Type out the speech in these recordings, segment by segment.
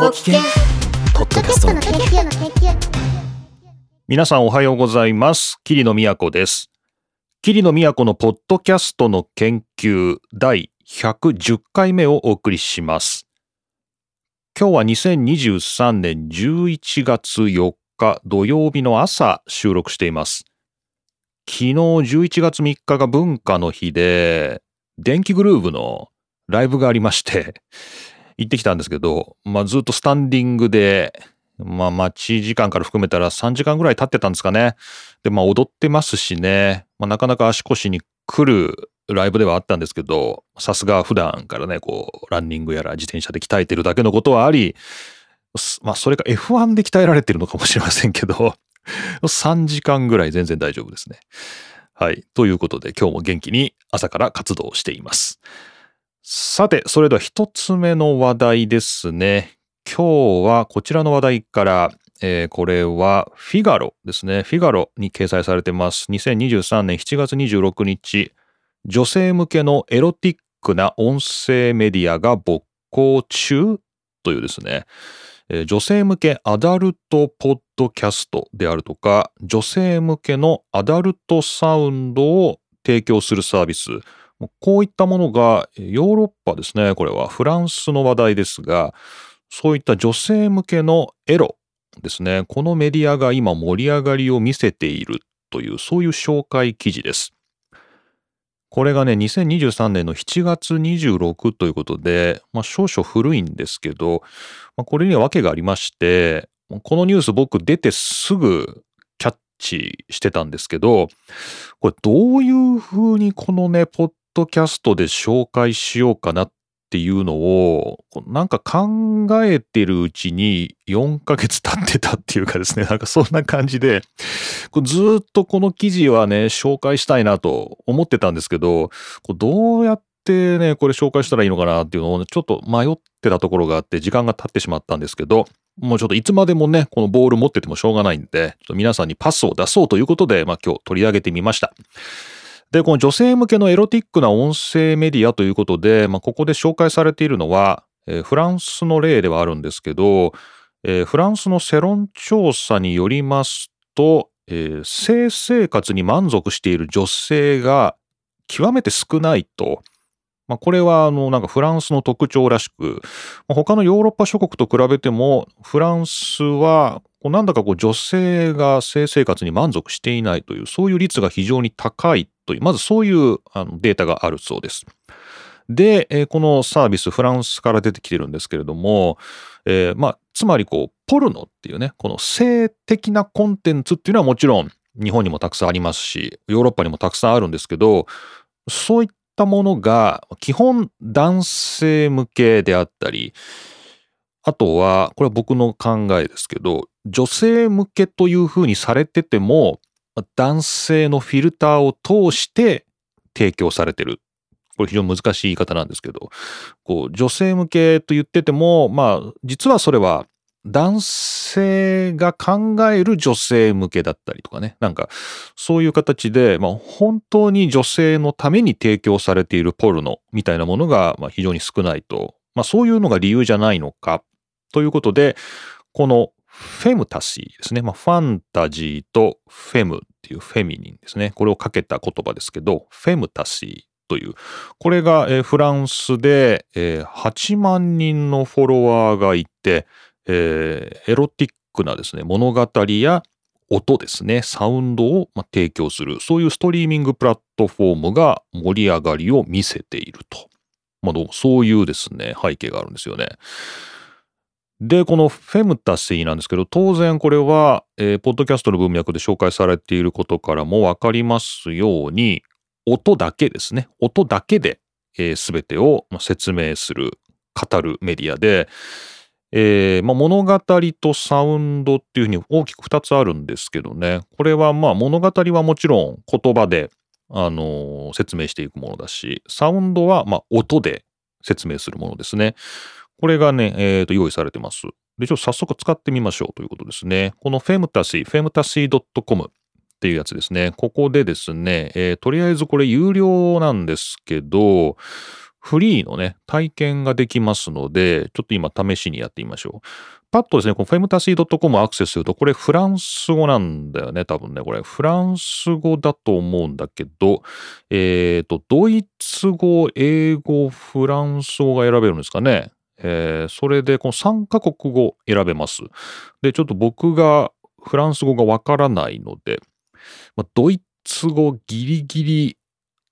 ポキケポッドキャストの研究の研究皆さんおはようございます。桐野都です。桐野都のポッドキャストの研究第110回目をお送りします。今日は2023年11月4日土曜日の朝収録しています。昨日11月3日が文化の日で、電気グルーヴのライブがありまして、行ってきたんですけど、まあ、ずっとスタンディングで、まあ、待ち時間から含めたら3時間ぐらい経ってたんですかね。で、まあ、踊ってますしね、まあ、なかなか足腰に来るライブではあったんですけど、さすが普段からね、こう、ランニングやら自転車で鍛えてるだけのことはあり、まあ、それか F1 で鍛えられてるのかもしれませんけど、3時間ぐらい全然大丈夫ですね。はい。ということで、今日も元気に朝から活動しています。さて、それでは一つ目の話題ですね。今日はこちらの話題から、えーこれはフィガロですね。フィガロに掲載されてます。2023年7月26日、女性向けのエロティックな音声メディアが勃興中というですね、えー女性向けアダルトポッドキャストであるとか、女性向けのアダルトサウンドを提供するサービス、こういったものがヨーロッパですね、これは。フランスの話題ですが、そういった女性向けのエロですね、このメディアが今盛り上がりを見せているという、そういう紹介記事です。これがね、2023年の7月26ということで、まあ、少々古いんですけど、まあ、これには訳がありまして、このニュース僕出てすぐキャッチしてたんですけど、これどういうふうにこのね、ポッドキャストで紹介しようかなっていうのを、こうなんか考えてるうちに4ヶ月経ってたっていうかですね、なんかそんな感じで、ずっとこの記事はね、紹介したいなと思ってたんですけど、どうやってね、これ紹介したらいいのかなっていうのをね、ちょっと迷ってたところがあって、時間が経ってしまったんですけど、もうちょっといつまでもね、このボール持っててもしょうがないんで、ちょっと皆さんにパスを出そうということで、まあ今日取り上げてみました。で、この女性向けのエロティックな音声メディアということで、まあここで紹介されているのは、えーフランスの例ではあるんですけど、えーフランスの世論調査によりますと、えー性生活に満足している女性が極めて少ないと。まあ、これはあのなんかフランスの特徴らしく、まあ他のヨーロッパ諸国と比べてもフランスはこうなんだかこう女性が性生活に満足していないというそういう率が非常に高いというまずそういうあのデータがあるそうです。で、えこのサービスフランスから出てきてるんですけれども、えーまあつまりこうポルノっていうねこの性的なコンテンツっていうのはもちろん日本にもたくさんありますしヨーロッパにもたくさんあるんですけどそういったものが基本男性向けであったりあとはこれは僕の考えですけど女性向けというふうにされてても男性のフィルターを通して提供されてる。これ非常に難しい言い方なんですけど。こう女性向けと言っててもまあ実はそれは男性が考える女性向けだったりとかね。なんかそういう形で、まあ、本当に女性のために提供されているポルノみたいなものが、非常に少ないと、まあ、そういうのが理由じゃないのか。ということでこのフェムタシーですね、まあ、ファンタジーとフェムっていうフェミニンですね。これをかけた言葉ですけどフェムタシーというこれが、えフランスで、えー8万人のフォロワーがいて、えーエロティックなですね物語や音ですね。サウンドを、ま、提供するそういうストリーミングプラットフォームが盛り上がりを見せていると、まあ、どうそういうですね背景があるんですよね。でこのフェムタシーなんですけど当然これは、えーポッドキャストの文脈で紹介されていることからも分かりますように音だけですね音だけで、えー全てを説明する語るメディアで、えーまあ、物語とサウンドっていうふうに大きく2つあるんですけどねこれはまあ物語はもちろん言葉で、あのー説明していくものだしサウンドはまあ音で説明するものですね。これがね、えーと用意されてます。で、ちょっと早速使ってみましょうということですね。このフェムタシー、フェムタシー .com っていうやつですね。ここでですね、えーとりあえずこれ有料なんですけど、フリーのね、体験ができますので、ちょっと今試しにやってみましょう。パッとですね、このフェムタシー .com アクセスすると、これフランス語なんだよね、多分ね。これフランス語だと思うんだけど、えっ、ー、と、ドイツ語、英語、フランス語が選べるんですかね。えー、それでこの3カ国語選べます。で、ちょっと僕がフランス語がわからないので、まあ、ドイツ語ギリギリ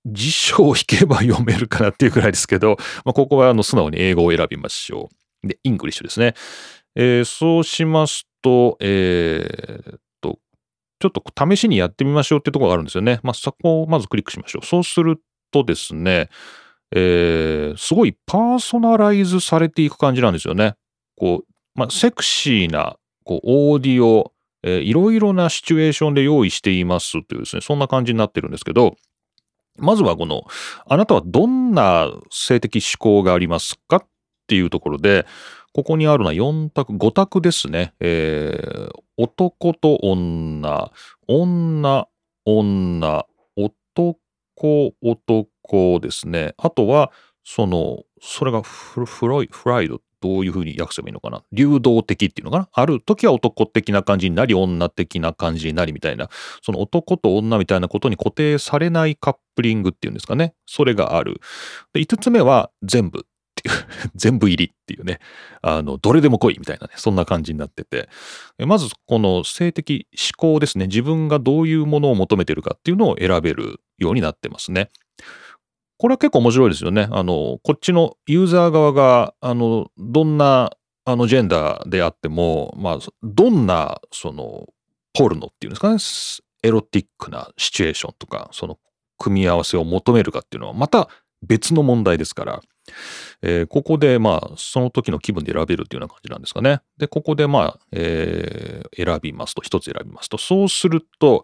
辞書を引けば読めるかなっていうくらいですけど、まあ、ここはあの素直に英語を選びましょう。で、 English ですね。えー、そうしますと、えー、っと、ちょっと試しにやってみましょうっていうところがあるんですよね。まあ、そこをまずクリックしましょう。そうするとですね、えー、すごいパーソナライズされていく感じなんですよね。こう、まあ、セクシーなこうオーディオ、えー、いろいろなシチュエーションで用意していますというですね、そんな感じになってるんですけど、まずはこの、あなたはどんな性的思考がありますかっていうところで、ここにあるのは4択、5択ですね。えー、男と女、女、女、男、男ですね。あとは、その、それがフライフライド、どういうふうに訳せばいいのかな。流動的っていうのかな。ある時は男的な感じになり、女的な感じになりみたいな、その男と女みたいなことに固定されないカップリングっていうんですかね。それがある。で、5つ目は全部っていう 全部入りっていうね。あの、どれでも来いみたいなね。そんな感じになってて。まず、この性的思考ですね。自分がどういうものを求めてるかっていうのを選べるようになってますね。これは結構面白いですよね。あの、こっちのユーザー側が、あの、どんな、あの、ジェンダーであっても、まあ、どんな、その、ポルノっていうんですかね、エロティックなシチュエーションとか、その、組み合わせを求めるかっていうのは、また別の問題ですから、えー、ここで、まあ、その時の気分で選べるっていうような感じなんですかね。で、ここで、まあ、えー、選びますと、一つ選びますと、そうすると、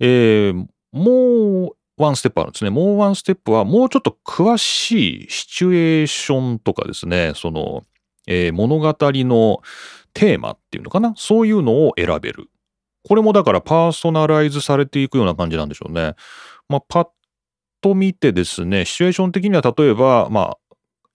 えー、もうワンステップあるんですね。もうワンステップは、もうちょっと詳しいシチュエーションとかですね、その、えー、物語のテーマっていうのかなそういうのを選べる。これもだからパーソナライズされていくような感じなんでしょうね。まあ、パッと見てですね、シチュエーション的には例えば、まあ、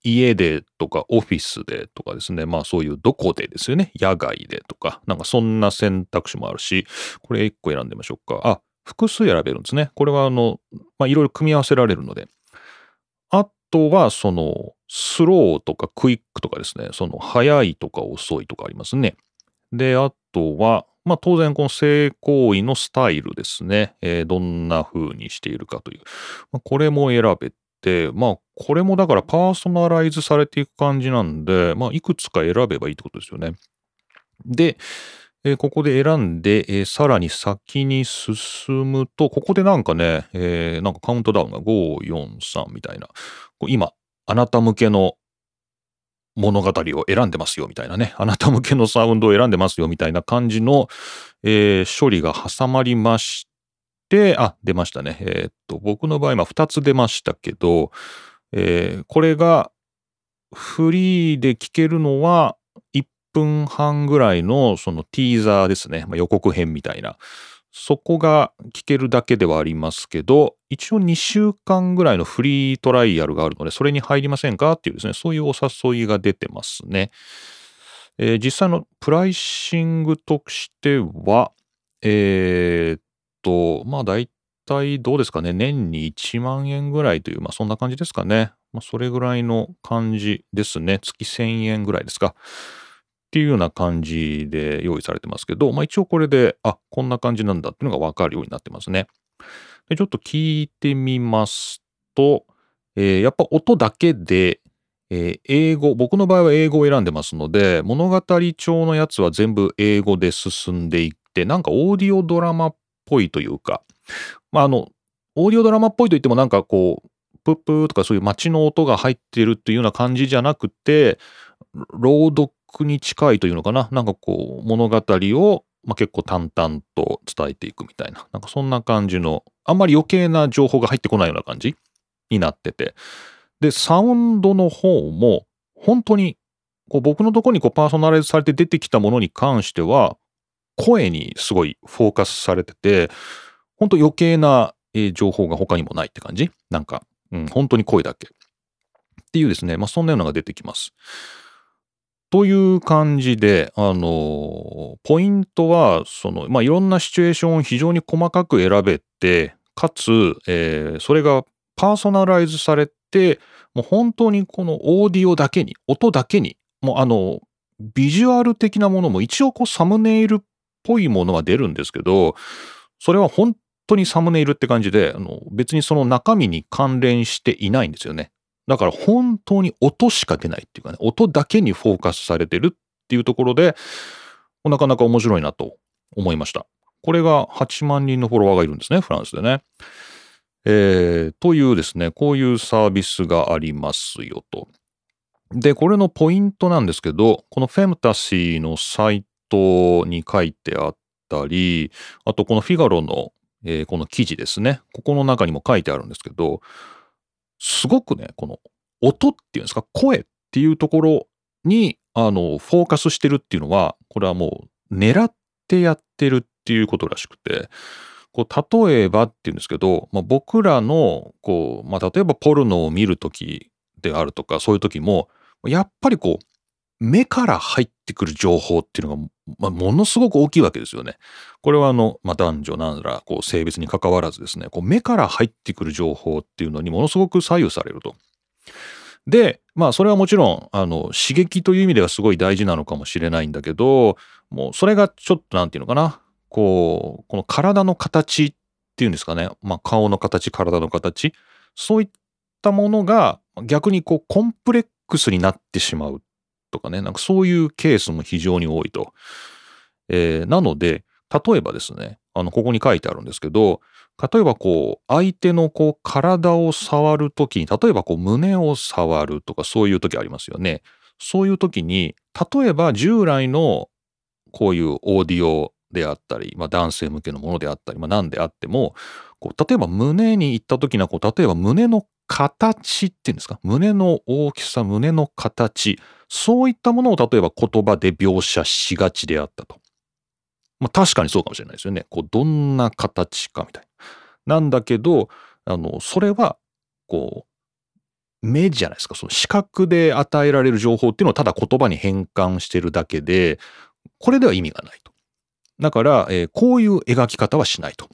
家でとかオフィスでとかですね、まあそういうどこでですよね、野外でとか、なんかそんな選択肢もあるし、これ1個選んでみましょうか。あ、複数選べるんですね。これはあの、まあ、いろいろ組み合わせられるので。あとは、その、スローとかクイックとかですね、その、早いとか遅いとかありますね。で、あとは、まあ、当然、この性行為のスタイルですね。えー、どんな風にしているかという。まあ、これも選べて、まあ、これもだからパーソナライズされていく感じなんで、まあ、いくつか選べばいいってことですよね。で、えー、ここで選んで、えー、さらに先に進むと、ここでなんかね、えー、なんかカウントダウンが5、4、3みたいな、今、あなた向けの物語を選んでますよみたいなね、あなた向けのサウンドを選んでますよみたいな感じの、えー、処理が挟まりまして、あ、出ましたね。えー、っと、僕の場合、まあ2つ出ましたけど、えー、これがフリーで聴けるのは分半ぐらいのそのティーザーですね。まあ、予告編みたいな。そこが聞けるだけではありますけど、一応2週間ぐらいのフリートライアルがあるので、それに入りませんかっていうですね、そういうお誘いが出てますね。えー、実際のプライシングとしては、えー、っと、まあ大体どうですかね、年に1万円ぐらいという、まあそんな感じですかね。それぐらいの感じですね。月1000円ぐらいですか。っていうような感じで用意されてますけど、まあ一応これで、あ、こんな感じなんだっていうのがわかるようになってますね。でちょっと聞いてみますと、えー、やっぱ音だけで、えー、英語、僕の場合は英語を選んでますので、物語調のやつは全部英語で進んでいって、なんかオーディオドラマっぽいというか、まああの、オーディオドラマっぽいといってもなんかこう、プップーとかそういう街の音が入ってるっていうような感じじゃなくて、朗読に近いというのかな？なんかこう、物語を、まあ、結構淡々と伝えていくみたいな。なんかそんな感じの、あんまり余計な情報が入ってこないような感じ？になってて。で、サウンドの方も、本当に、こう僕のところにこうパーソナライズされて出てきたものに関しては、声にすごいフォーカスされてて、本当余計な情報が他にもないって感じ？なんか、うん、本当に声だけ。っていうですね、まあ、そんなようなのが出てきます。という感じで、あの、ポイントは、その、まあ、いろんなシチュエーションを非常に細かく選べて、かつ、えーそれがパーソナライズされて、もう本当にこのオーディオだけに、音だけに、もうあの、ビジュアル的なものも一応こうサムネイルっぽいものは出るんですけど、それは本当にサムネイルって感じで、あの別にその中身に関連していないんですよね。だから本当に音しか出ないっていうかね、音だけにフォーカスされてるっていうところで、なかなか面白いなと思いました。これが8万人のフォロワーがいるんですね、フランスでね。えーというですね、こういうサービスがありますよと。で、これのポイントなんですけど、このフェムタシーのサイトに書いてあったり、あとこのフィガロの、えーこの記事ですね、ここの中にも書いてあるんですけど、すごくね、この音っていうんですか、声っていうところに、あの、フォーカスしてるっていうのは、これはもう狙ってやってるっていうことらしくて、こう、例えばっていうんですけど、まあ、僕らの、こう、まあ、例えばポルノを見るときであるとか、そういう時も、やっぱりこう、目から入ってくる情報っていうのが、まあ、ものすごく大きいわけですよね。これはあの、まあ、男女なんら、こう、性別に関わらずですね、こう、目から入ってくる情報っていうのにものすごく左右されると。で、まあ、それはもちろん、あの、刺激という意味ではすごい大事なのかもしれないんだけど、もう、それがちょっとなんていうのかな、こう、この体の形っていうんですかね、まあ、顔の形、体の形、そういったものが逆にこう、コンプレックスになってしまう。とかね、なんかそういうケースも非常に多いと。えーなので、例えばですね、あの、ここに書いてあるんですけど、例えばこう、相手のこう、体を触るときに、例えばこう、胸を触るとかそういうときありますよね。そういうときに、例えば従来のこういうオーディオであったり、まあ、男性向けのものであったり、まあ、何であっても、こう例えば胸に行った時のこう例えば胸の形っていうんですか？胸の大きさ胸の形そういったものを例えば言葉で描写しがちであったと。まあ確かにそうかもしれないですよね。こうどんな形かみたいな。んだけどあのそれはこう目じゃないですかその視覚で与えられる情報っていうのをただ言葉に変換してるだけでこれでは意味がないと。だから、えーこういう描き方はしないと。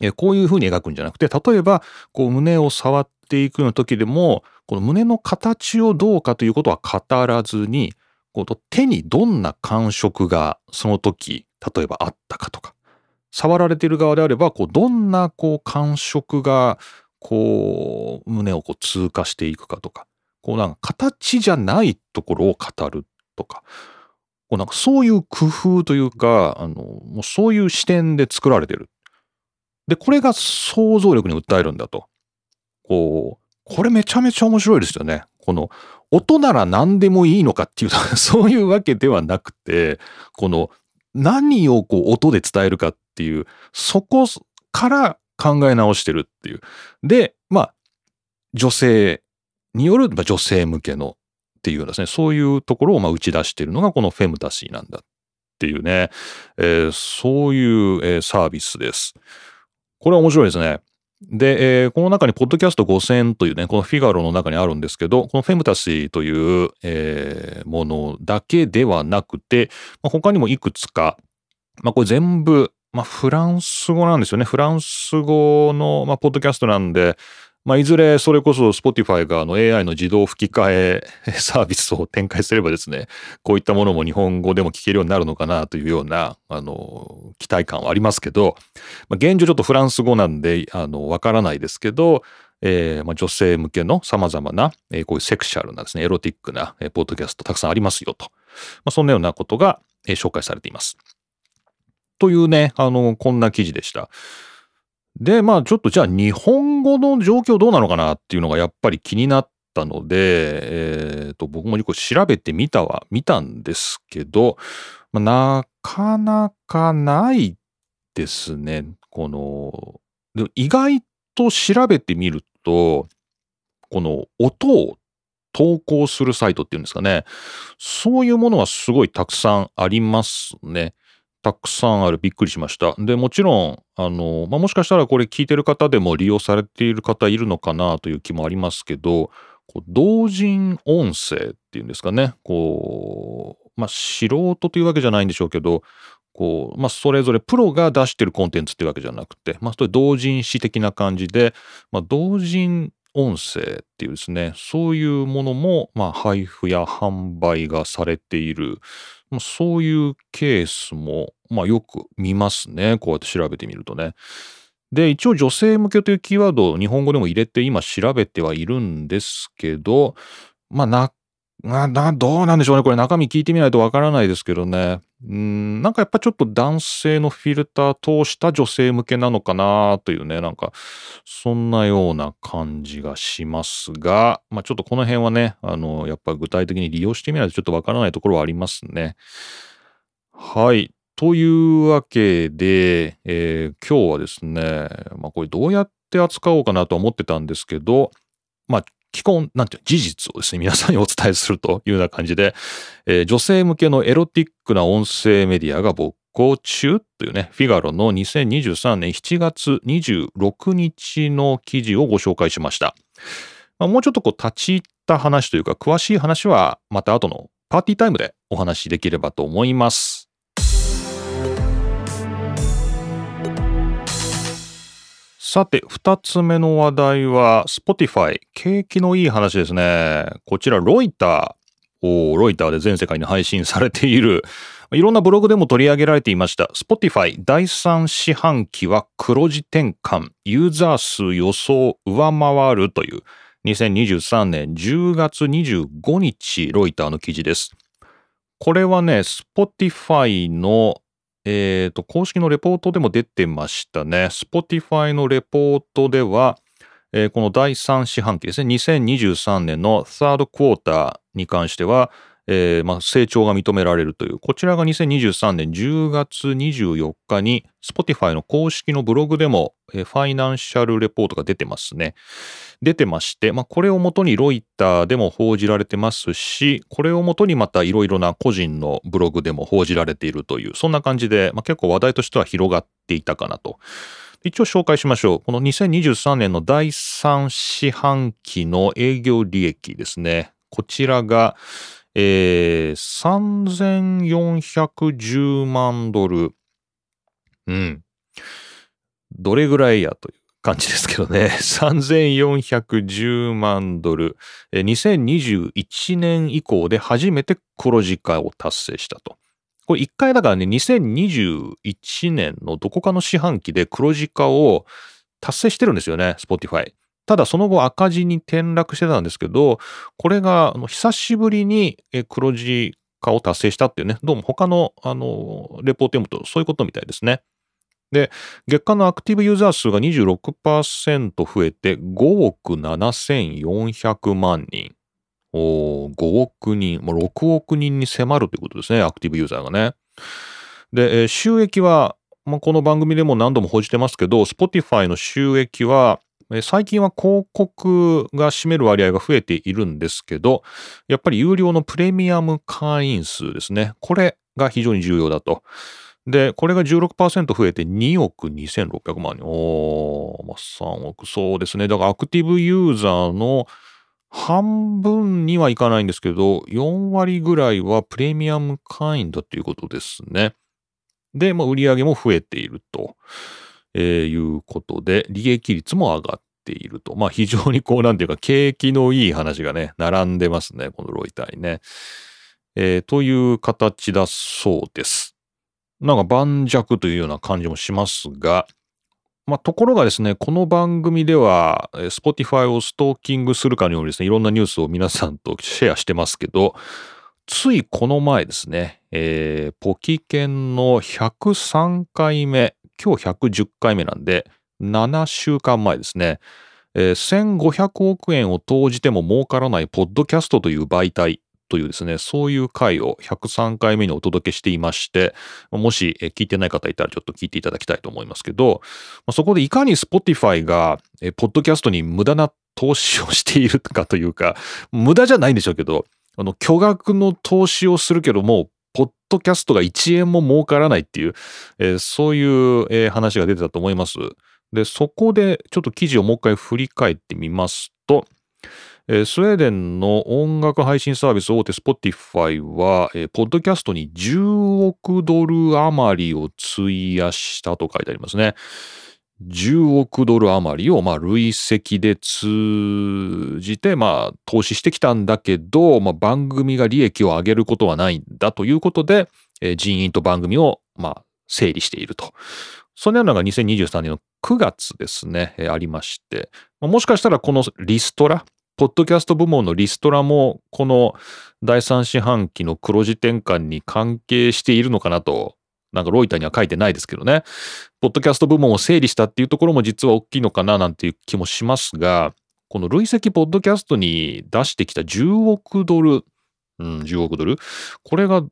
えーこういうふうに描くんじゃなくて、例えば、こう胸を触っていくような時でも、この胸の形をどうかということは語らずに、こう手にどんな感触がその時、例えばあったかとか、触られている側であれば、こうどんなこう感触が、こう胸をこう通過していくかとか、こうなんか形じゃないところを語るとか、こうなんかそういう工夫というか、あの、もうそういう視点で作られてる。で、これが想像力に訴えるんだと。こう、これめちゃめちゃ面白いですよね。この、音なら何でもいいのかっていうと、そういうわけではなくて、この、何をこう音で伝えるかっていう、そこから考え直してるっていう。で、まあ、女性による、まあ、女性向けのっていうようなですね、そういうところをまあ打ち出しているのがこのフェムタシーなんだっていうね、えーそういう、えーサービスです。これは面白いですね。で、えーこの中に、ポッドキャスト5000というね、このフィガロの中にあるんですけど、このフェムタシーという、えーものだけではなくて、まあ、他にもいくつか、まあ、これ全部、まあ、フランス語なんですよね。フランス語の、まあ、ポッドキャストなんで、まあ、いずれそれこそ Spotify があの AI の自動吹き替えサービスを展開すればですね、こういったものも日本語でも聞けるようになるのかなというような、あの、期待感はありますけど、まあ、現状ちょっとフランス語なんで、あの、わからないですけど、えーまあ、女性向けの様々な、えーこういうセクシャルなですね、エロティックな、えーポッドキャストたくさんありますよと。まあ、そんなようなことが、え紹介されています。というね、あの、こんな記事でした。で、まあちょっとじゃあ日本語の状況どうなのかなっていうのがやっぱり気になったので、えーと、僕もよく調べてみたは見たんですけど、まあ、なかなかないですね。この、で意外と調べてみると、この音を投稿するサイトっていうんですかね。そういうものはすごいたくさんありますね。たくさんある。びっくりしました。で、もちろん、あの、まあ、もしかしたらこれ聞いてる方でも利用されている方いるのかなという気もありますけど、こう同人音声っていうんですかね、こう、まあ、素人というわけじゃないんでしょうけど、こう、まあ、それぞれプロが出してるコンテンツっていうわけじゃなくて、まあ、それ同人誌的な感じで、まあ、同人音声っていうですね、そういうものも、まあ、配布や販売がされている、まあ、そういうケースも、まあ、よく見ますね。こうやって調べてみるとね。で、一応女性向けというキーワードを日本語でも入れて今調べてはいるんですけど、まあ、な、な、どうなんでしょうね。これ中身聞いてみないとわからないですけどね。うん、なんかやっぱちょっと男性のフィルター通した女性向けなのかなというね、なんかそんなような感じがしますが、まあちょっとこの辺はね、あの、やっぱ具体的に利用してみないとちょっとわからないところはありますね。はい。というわけで、えー、今日はですね、まあこれどうやって扱おうかなと思ってたんですけど、まあ基本、なんていう事実をですね、皆さんに お伝えするというような感じで、えー、女性向けのエロティックな音声メディアが勃興中というね、フィガロの2023年7月26日の記事をご紹介しました。まあ、もうちょっとこう立ち入った話というか、詳しい話はまた後のパーティータイムでお話しできればと思います。さて、二つ目の話題は、Spotify。景気のいい話ですね。こちら、ロイター。おロイターで全世界に配信されている。いろんなブログでも取り上げられていました。Spotify 第3四半期は黒字転換。ユーザー数予想上回るという、2023年10月25日、ロイターの記事です。これはね、Spotify のえっ、ー、と、公式のレポートでも出てましたね。Spotify のレポートでは、えー、この第3四半期ですね、2023年のサードクォーターに関しては、えー、まあ、成長が認められるという、こちらが2023年10月24日に Spotify の公式のブログでも、えー、ファイナンシャルレポートが出てますね。出てまして、まあ、これをもとにロイターでも報じられてますし、これをもとにまたいろいろな個人のブログでも報じられているという、そんな感じで、まあ、結構話題としては広がっていたかなと。一応紹介しましょう。この2023年の第3四半期の営業利益ですね。こちらが、えー、3410万ドル。うん。どれぐらいやという感じですけどね。3410万ドル。2021年以降で初めて黒字化を達成したと。これ一回だからね、2021年のどこかの四半期で黒字化を達成してるんですよね、Spotify。ただその後赤字に転落してたんですけど、これが久しぶりに黒字化を達成したっていうね、どうも他のあのレポート読むとそういうことみたいですね。で、月間のアクティブユーザー数が26%増えて5億7400万人。お5億人、もう6億人に迫るということですね、アクティブユーザーがね。で、収益は、まあ、この番組でも何度も報じてますけど、Spotify の収益は最近は広告が占める割合が増えているんですけど、やっぱり有料のプレミアム会員数ですね。これが非常に重要だと。で、これが16%増えて2億2600万人。おー、まあ、3億。そうですね。だからアクティブユーザーの半分にはいかないんですけど、4割ぐらいはプレミアム会員だということですね。で、まあ、売上も増えていると。えー、いうことで、利益率も上がっていると。まあ非常にこう なんていうか景気のいい話がね、並んでますね、このロイターにね。えー、という形だそうです。なんか盤石というような感じもしますが、まあ、ところがですね、この番組では、Spotify をストーキングするかのようにですね、いろんなニュースを皆さんとシェアしてますけど、ついこの前ですね、えー、ポキケンの103回目、今日110回目なんで、7週間前ですね、えー、1500億円を投じても儲からないポッドキャストという媒体というですね、そういう回を103回目にお届けしていまして、もし聞いてない方いたらちょっと聞いていただきたいと思いますけど、そこでいかに Spotify が、ポッドキャストに無駄な投資をしているかというか、無駄じゃないんでしょうけど、あの、巨額の投資をするけども、ドキャストが1円も儲からないっていう、えー、そういう、えー、話が出てたと思います。で、そこでちょっと記事をもう一回振り返ってみますと、えースウェーデンの音楽配信サービス大手 Spotify は、えーポッドキャストに10億ドル余りを費やしたと書いてありますね。10億ドル余りを、まあ、累積で通じて、まあ、投資してきたんだけど、まあ、番組が利益を上げることはないんだということで、えー人員と番組を、まあ、整理していると。そのようなのが2023年の9月ですね、えーありまして、まあもしかしたらこのリストラ、ポッドキャスト部門のリストラも、この第三四半期の黒字転換に関係しているのかなと、なんかロイターには書いてないですけどね。ポッドキャスト部門を整理したっていうところも実は大きいのかななんていう気もしますが、この累積ポッドキャストに出してきた10億ドル、うん、10億ドル？これが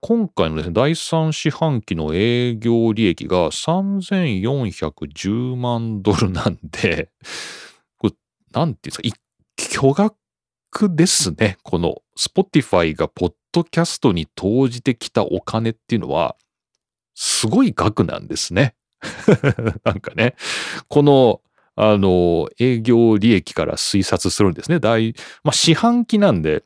今回のですね、第三四半期の営業利益が3410万ドルなんで、これ、なんていうんですか、巨額ですね。この Spotify がポッドキャストに投じてきたお金っていうのは、すごい額なんですね。なんかね、この、あの、営業利益から推察するんですね。大、まあ、四半期なんで、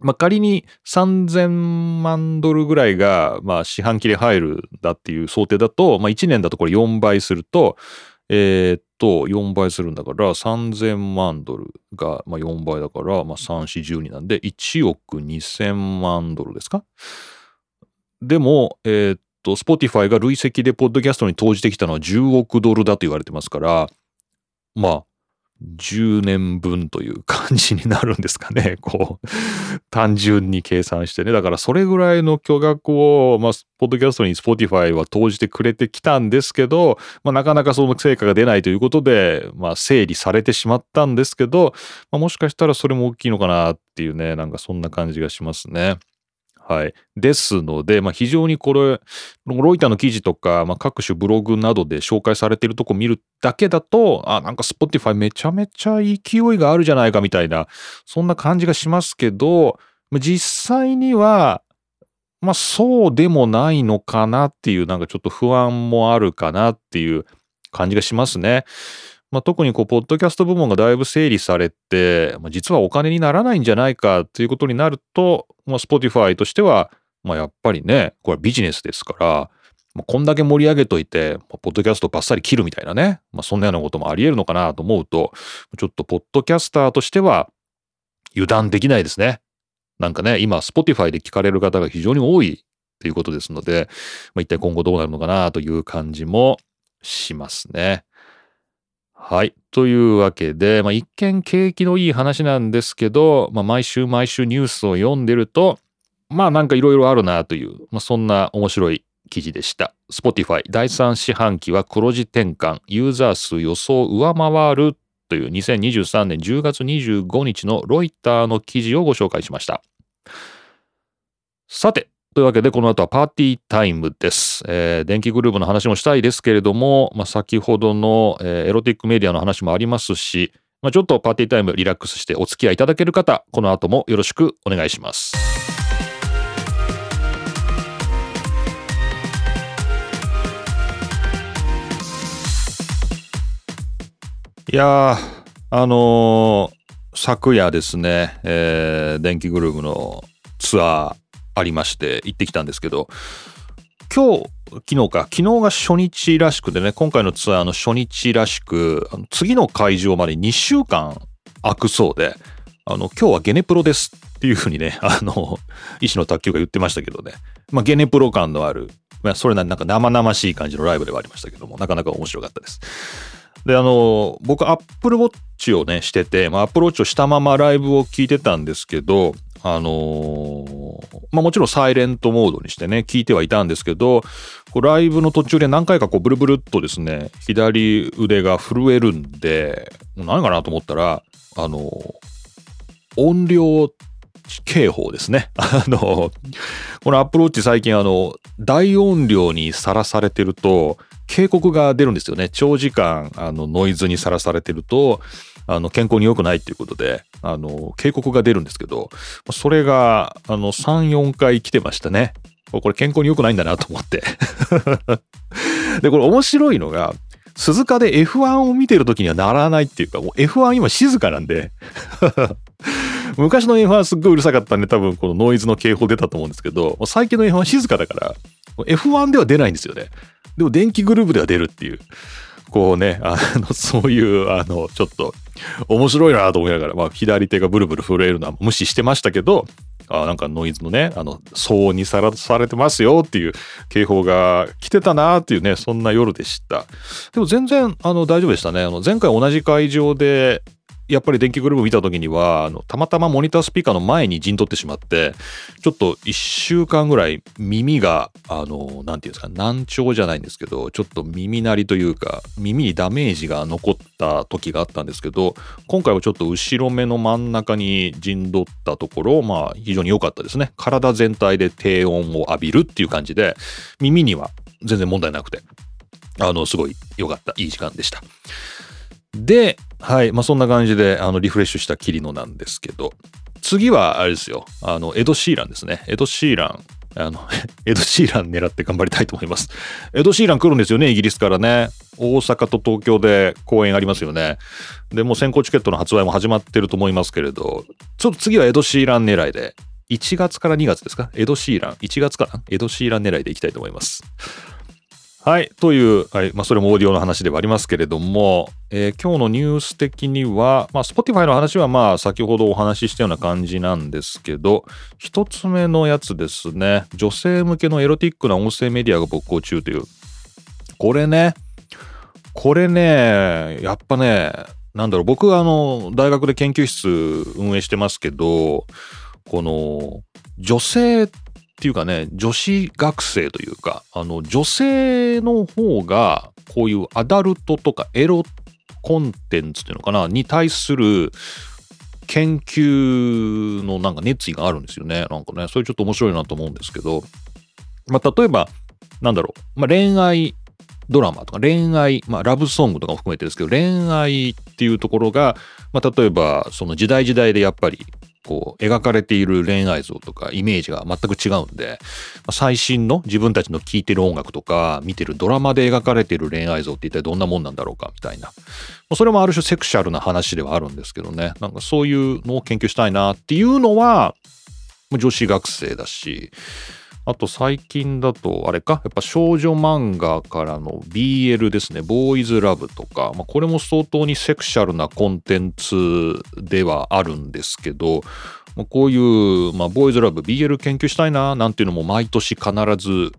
まあ、仮に3000万ドルぐらいが、まあ、四半期で入るんだっていう想定だと、まあ、1年だとこれ4倍すると、えーっと、4倍するんだから、3000万ドルが、まあ、4倍だから、まあ、3、4、12なんで、1億2000万ドルですか？でも、えーっと、Spotify が累積でポッドキャストに投じてきたのは10億ドルだと言われてますから、まあ、10年分という感じになるんですかね。こう、単純に計算してね。だからそれぐらいの巨額を、まあ、ポッドキャストに Spotify は投じてくれてきたんですけど、まあ、なかなかその成果が出ないということで、まあ、整理されてしまったんですけど、まあ、もしかしたらそれも大きいのかなっていうね、なんかそんな感じがしますね。はい。ですので、まあ、非常にこれ、ロイターの記事とか、まあ、各種ブログなどで紹介されているとこ見るだけだと、あ、なんか Spotify めちゃめちゃ勢いがあるじゃないかみたいな、そんな感じがしますけど、実際には、まあそうでもないのかなっていう、なんかちょっと不安もあるかなっていう感じがしますね。まあ、特にこう、ポッドキャスト部門がだいぶ整理されて、まあ、実はお金にならないんじゃないかっていうことになると、まあ、Spotify としては、まあ、やっぱりね、これはビジネスですから、まあ、こんだけ盛り上げといて、まあポッドキャストバッサリ切るみたいなね、まあ、そんなようなこともあり得るのかなと思うと、ちょっとポッドキャスターとしては油断できないですね。なんかね、今、Spotify で聞かれる方が非常に多いということですので、まあ、一体今後どうなるのかなという感じもしますね。はい。というわけで、まあ、一見景気のいい話なんですけど、まあ、毎週毎週ニュースを読んでると、まあなんかいろいろあるなという、まあ、そんな面白い記事でした。Spotify 第3四半期は黒字転換、ユーザー数予想上回るという2023年10月25日のロイターの記事をご紹介しました。さて、というわけで、この後はパーティータイムです。えー電気グループの話もしたいですけれども、まあ、先ほどの、えーエロティックメディアの話もありますし、まあ、ちょっとパーティータイムリラックスしてお付き合いいただける方、この後もよろしくお願いします。いや、あのー昨夜ですね、えー電気グループのツアーありまして行ってきたんですけど、今日、昨日か、昨日が初日らしくてね、今回のツアーの初日らしく、次の会場まで2週間空くそうで、あの、今日はゲネプロですっていうふうにね、あの、医師の卓球が言ってましたけどね、まあ、ゲネプロ感のある、まあ、それなりになんか生々しい感じのライブではありましたけども、なかなか面白かったです。で、あの、僕、アップルウォッチをね、してて、まあ、アップルウォッチをしたままライブを聞いてたんですけど、あのーまあもちろんサイレントモードにしてね、聞いてはいたんですけど、こうライブの途中で何回かこうブルブルっとですね、左腕が震えるんで、何かなと思ったら、あのー音量警報ですね。あの、このアプルウォッチ最近あの、大音量にさらされてると、警告が出るんですよね。長時間、あの、ノイズにさらされてると、あの、健康に良くないっていうことで、あの、警告が出るんですけど、それが、あの、3、4回来てましたね。これ健康に良くないんだなと思って。で、これ面白いのが、鈴鹿で F1 を見てる時にはならないっていうか、もう F1 今静かなんで 昔の F1 すっごいうるさかったんで多分このノイズの警報出たと思うんですけど、最近の F1 静かだから、F1 では出ないんですよね。でも電気グループでは出るっていう。こうね、あの、そういう、あの、ちょっと、面白いなと思いながら、まあ、左手がブルブル震えるのは無視してましたけど、あなんかノイズのね、あの、騒音にさらされてますよっていう警報が来てたなっていうね、そんな夜でした。でも全然、あの、大丈夫でしたね。あの、前回同じ会場で、やっぱり電気グループ見た時にはあのたまたまモニタースピーカーの前に陣取ってしまってちょっと1週間ぐらい耳があの何て言うんですか難聴じゃないんですけどちょっと耳鳴りというか耳にダメージが残った時があったんですけど今回はちょっと後ろ目の真ん中に陣取ったところまあ非常に良かったですね体全体で低音を浴びるっていう感じで耳には全然問題なくてあのすごい良かったいい時間でした。で、はい、まあそんな感じで、あの、リフレッシュしたキリノなんですけど、次はあれですよ、あの、エド・シーランですね。エド・シーラン。あの、エド・シーラン狙って頑張りたいと思います。エド・シーラン来るんですよね、イギリスからね。大阪と東京で公演ありますよね。で、もう先行チケットの発売も始まってると思いますけれど、ちょっと次はエド・シーラン狙いで、1月から2月ですか？エド・シーラン。1月かなエド・シーラン狙いでいきたいと思います。はい。という、はいまあ、それもオーディオの話ではありますけれども、えー、今日のニュース的には、まあ、Spotify の話はまあ、先ほどお話ししたような感じなんですけど、一つ目のやつですね、女性向けのエロティックな音声メディアが勃興中という。これね、これね、やっぱね、なんだろう、僕はあの、大学で研究室運営してますけど、この、女性っていうかね、女子学生というか、あの、女性の方が、こういうアダルトとかエロコンテンツっていうのかな、に対する研究のなんか熱意があるんですよね。なんかね、それちょっと面白いなと思うんですけど、まあ、例えば、なんだろう、まあ、恋愛ドラマとか恋愛、まあ、ラブソングとかも含めてですけど、恋愛っていうところが、まあ、例えば、その時代時代でやっぱりこう描かれている恋愛像とかイメージが全く違うんで最新の自分たちの聴いてる音楽とか見てるドラマで描かれている恋愛像って一体どんなもんなんだろうかみたいな。それもある種セクシャルな話ではあるんですけどね。なんかそういうのを研究したいなっていうのは女子学生だしあと最近だと、あれか、やっぱ少女漫画からの BL ですね、ボーイズラブとか、まあ、これも相当にセクシャルなコンテンツではあるんですけど、まあ、こういう、まあ、ボーイズラブ、BL 研究したいな、なんていうのも毎年必ず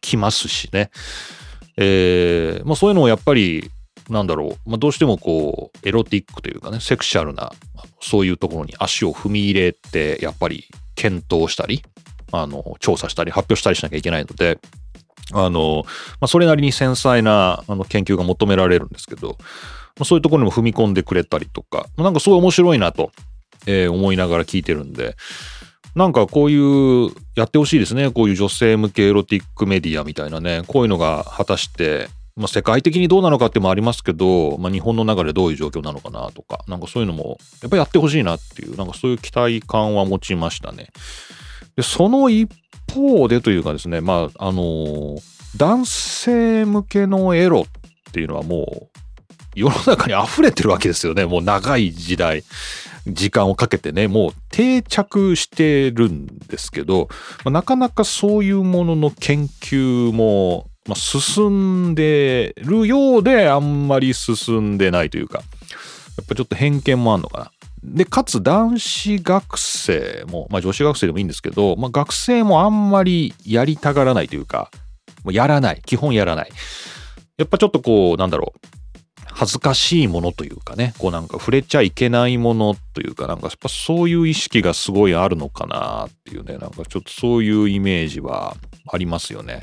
来ますしね。えー、まあ、そういうのをやっぱり、なんだろう、まあ、どうしてもこう、エロティックというかね、セクシャルな、そういうところに足を踏み入れて、やっぱり検討したり、あの、調査したり発表したりしなきゃいけないので、あの、まあ、それなりに繊細なあの研究が求められるんですけど、まあ、そういうところにも踏み込んでくれたりとか、なんかすごい面白いなと、えー、思いながら聞いてるんで、なんかこういう、やってほしいですね。こういう女性向けエロティックメディアみたいなね、こういうのが果たして、まあ、世界的にどうなのかってもありますけど、まあ、日本の中でどういう状況なのかなとか、なんかそういうのも、やっぱりやってほしいなっていう、なんかそういう期待感は持ちましたね。でその一方でというかですね、まあ、あの、男性向けのエロっていうのはもう世の中に溢れてるわけですよね。もう長い時代、時間をかけてね、もう定着してるんですけど、まあ、なかなかそういうものの研究も、まあ、進んでるようであんまり進んでないというか、やっぱちょっと偏見もあんのかな。で、かつ男子学生も、まあ女子学生でもいいんですけど、まあ学生もあんまりやりたがらないというか、もうやらない。基本やらない。やっぱちょっとこう、なんだろう。恥ずかしいものというかね、こうなんか触れちゃいけないものというか、なんかやっぱそういう意識がすごいあるのかなっていうね、なんかちょっとそういうイメージはありますよね。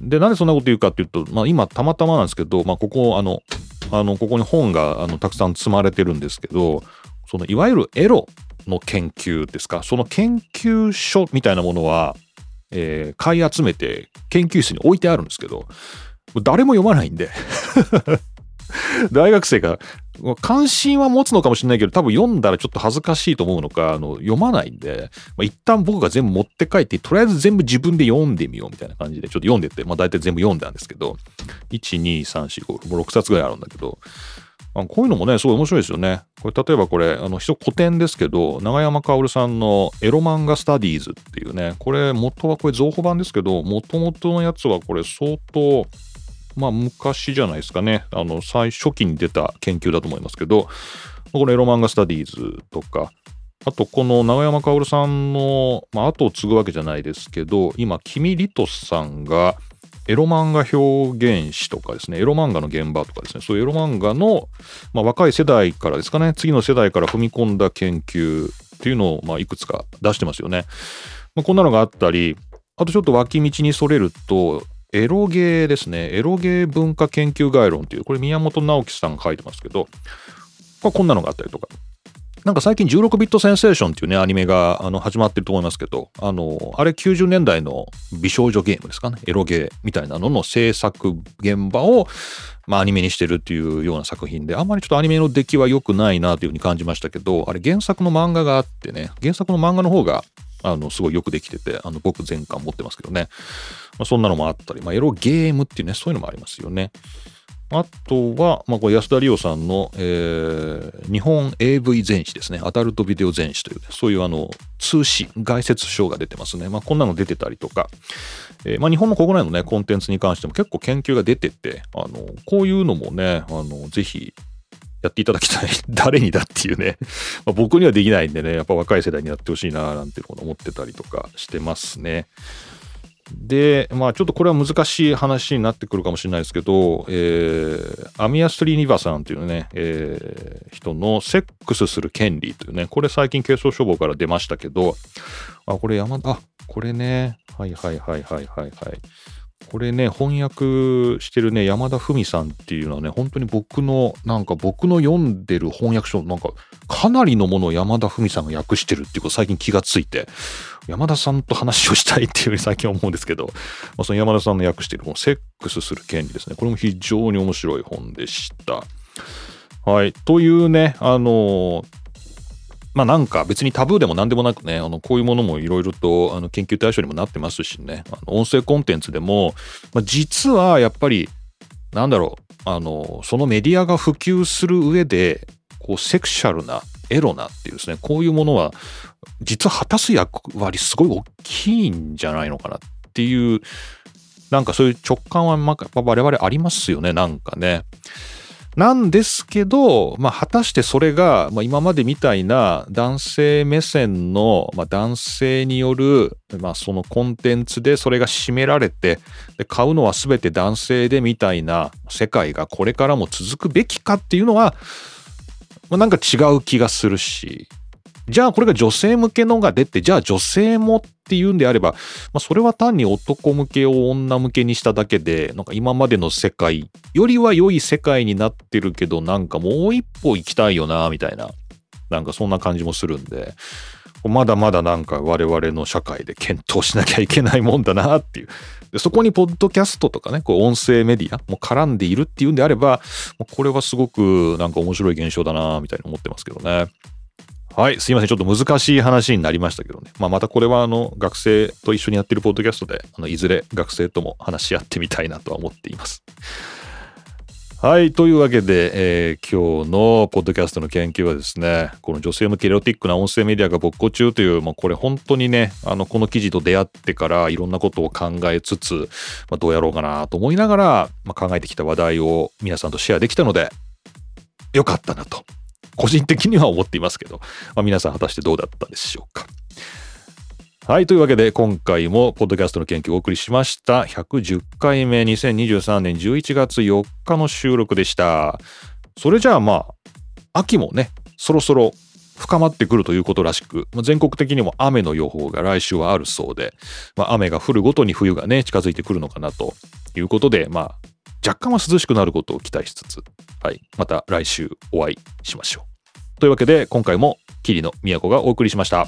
で、なんでそんなこと言うかっていうと、まあ今たまたまなんですけど、まあここ、あの、あの、ここに本があのたくさん積まれてるんですけど、そのいわゆるエロの研究ですか、その研究所みたいなものは、えー、買い集めて研究室に置いてあるんですけど、誰も読まないんで。大学生が関心は持つのかもしれないけど多分読んだらちょっと恥ずかしいと思うのかあの読まないんで、まあ、一旦僕が全部持って帰ってとりあえず全部自分で読んでみようみたいな感じでちょっと読んでって、まあ、大体全部読んだんですけど1、2、3、4、5、6冊ぐらいあるんだけどあこういうのもねすごい面白いですよね。これ例えばこれあの一古典ですけど永山薫さんの「エロ漫画スタディーズ」っていうねこれ元はこれ増補版ですけど元々のやつはこれ相当まあ昔じゃないですかね。あの最初期に出た研究だと思いますけどこのエロ漫画スタディーズとかあとこの永山薫さんの、まあ、後を継ぐわけじゃないですけど今君リトさんがエロ漫画表現誌とかですね、エロ漫画の現場とかですね、そういうエロ漫画の、まあ、若い世代からですかね、次の世代から踏み込んだ研究っていうのを、まあ、いくつか出してますよね。まあ、こんなのがあったり、あとちょっと脇道にそれると、エロゲーですね、エロゲー文化研究概論っていう、これ宮本直樹さんが書いてますけど、まあ、こんなのがあったりとか、なんか最近16ビットセンセーションっていうね、アニメがあの始まってると思いますけど、あの、あれ90年代の美少女ゲームですかね、エロゲーみたいなのの制作現場を、まあアニメにしてるっていうような作品で、あんまりちょっとアニメの出来は良くないなというふうに感じましたけど、あれ原作の漫画があってね、原作の漫画の方があの、すごいよくできてて、あの、僕全巻持ってますけどね。まあ、そんなのもあったり、まあ、エロゲームっていうね、そういうのもありますよね。あとは、まあ、これ安田理央さんの、えー、日本 AV 全史ですね。アダルトビデオ全史という、ね、そういうあの、通史、概説書が出てますね。まあ、こんなの出てたりとか、えー、まあ、日本の国内のね、コンテンツに関しても結構研究が出てて、あの、こういうのもね、あの、ぜひ、やっていただきたい。誰にだっていうね。まあ、僕にはできないんでね、やっぱ若い世代にやってほしいな、なんていうのを思ってたりとかしてますね。で、まあちょっとこれは難しい話になってくるかもしれないですけど、えー、アミア・ストリーニバさんというね、えー、人のセックスする権利というね、これ最近軽装処方から出ましたけど、あ、これ山田、あ、これね、はいはいはいはいはいはい。これね、翻訳してるね、山田文さんっていうのはね、本当に僕の、なんか僕の読んでる翻訳書、なんかかなりのものを山田文さんが訳してるっていうこと最近気がついて、山田さんと話をしたいっていうふうに 最近思うんですけど、まあ、その山田さんの訳してる本、セックスする権利ですね。これも非常に面白い本でした。はい。というね、あのまあなんか別にタブーでも何でもなくね、あのこういうものもいろいろとあの研究対象にもなってますしね、あの音声コンテンツでも、まあ、実はやっぱり、なんだろう、あの、そのメディアが普及する上で、こうセクシャルな、エロなっていうですね、こういうものは、実は果たす役割すごい大きいんじゃないのかなっていう、なんかそういう直感は、ま、我々ありますよね、なんかね。なんですけど、まあ、果たしてそれが、まあ、今までみたいな男性目線の、まあ、男性による、まあ、そのコンテンツでそれが占められてで買うのは全て男性でみたいな世界がこれからも続くべきかっていうのは、まあ、なんか違う気がするし。じゃあこれが女性向けのが出て、じゃあ女性もっていうんであれば、まあ、それは単に男向けを女向けにしただけで、なんか今までの世界よりは良い世界になってるけど、なんかもう一歩行きたいよな、みたいな、なんかそんな感じもするんで、まだまだなんか我々の社会で検討しなきゃいけないもんだなっていう。でそこにポッドキャストとかね、こう音声メディアも絡んでいるっていうんであれば、これはすごくなんか面白い現象だな、みたいに思ってますけどね。はい、すいません。ちょっと難しい話になりましたけどね。まあ、またこれは、あの、学生と一緒にやってるポッドキャストで、あの、いずれ学生とも話し合ってみたいなとは思っています。はい。というわけで、えー、今日のポッドキャストの研究はですね、この女性向けエロティックな音声メディアが勃興中という、まあ、これ本当にね、あの、この記事と出会ってからいろんなことを考えつつ、まあ、どうやろうかなと思いながら、まあ、考えてきた話題を皆さんとシェアできたので、よかったなと個人的には思っていますけど、まあ、皆さん果たしてどうだったでしょうか。はい。というわけで、今回も、ポッドキャストの研究をお送りしました。110回目、2023年11月4日の収録でした。それじゃあ、まあ、秋もね、そろそろ深まってくるということらしく、まあ、全国的にも雨の予報が来週はあるそうで、まあ、雨が降るごとに冬がね、近づいてくるのかなということで、まあ、若干は涼しくなることを期待しつつ、はい。また来週お会いしましょう。というわけで今回も桐野都がお送りしました。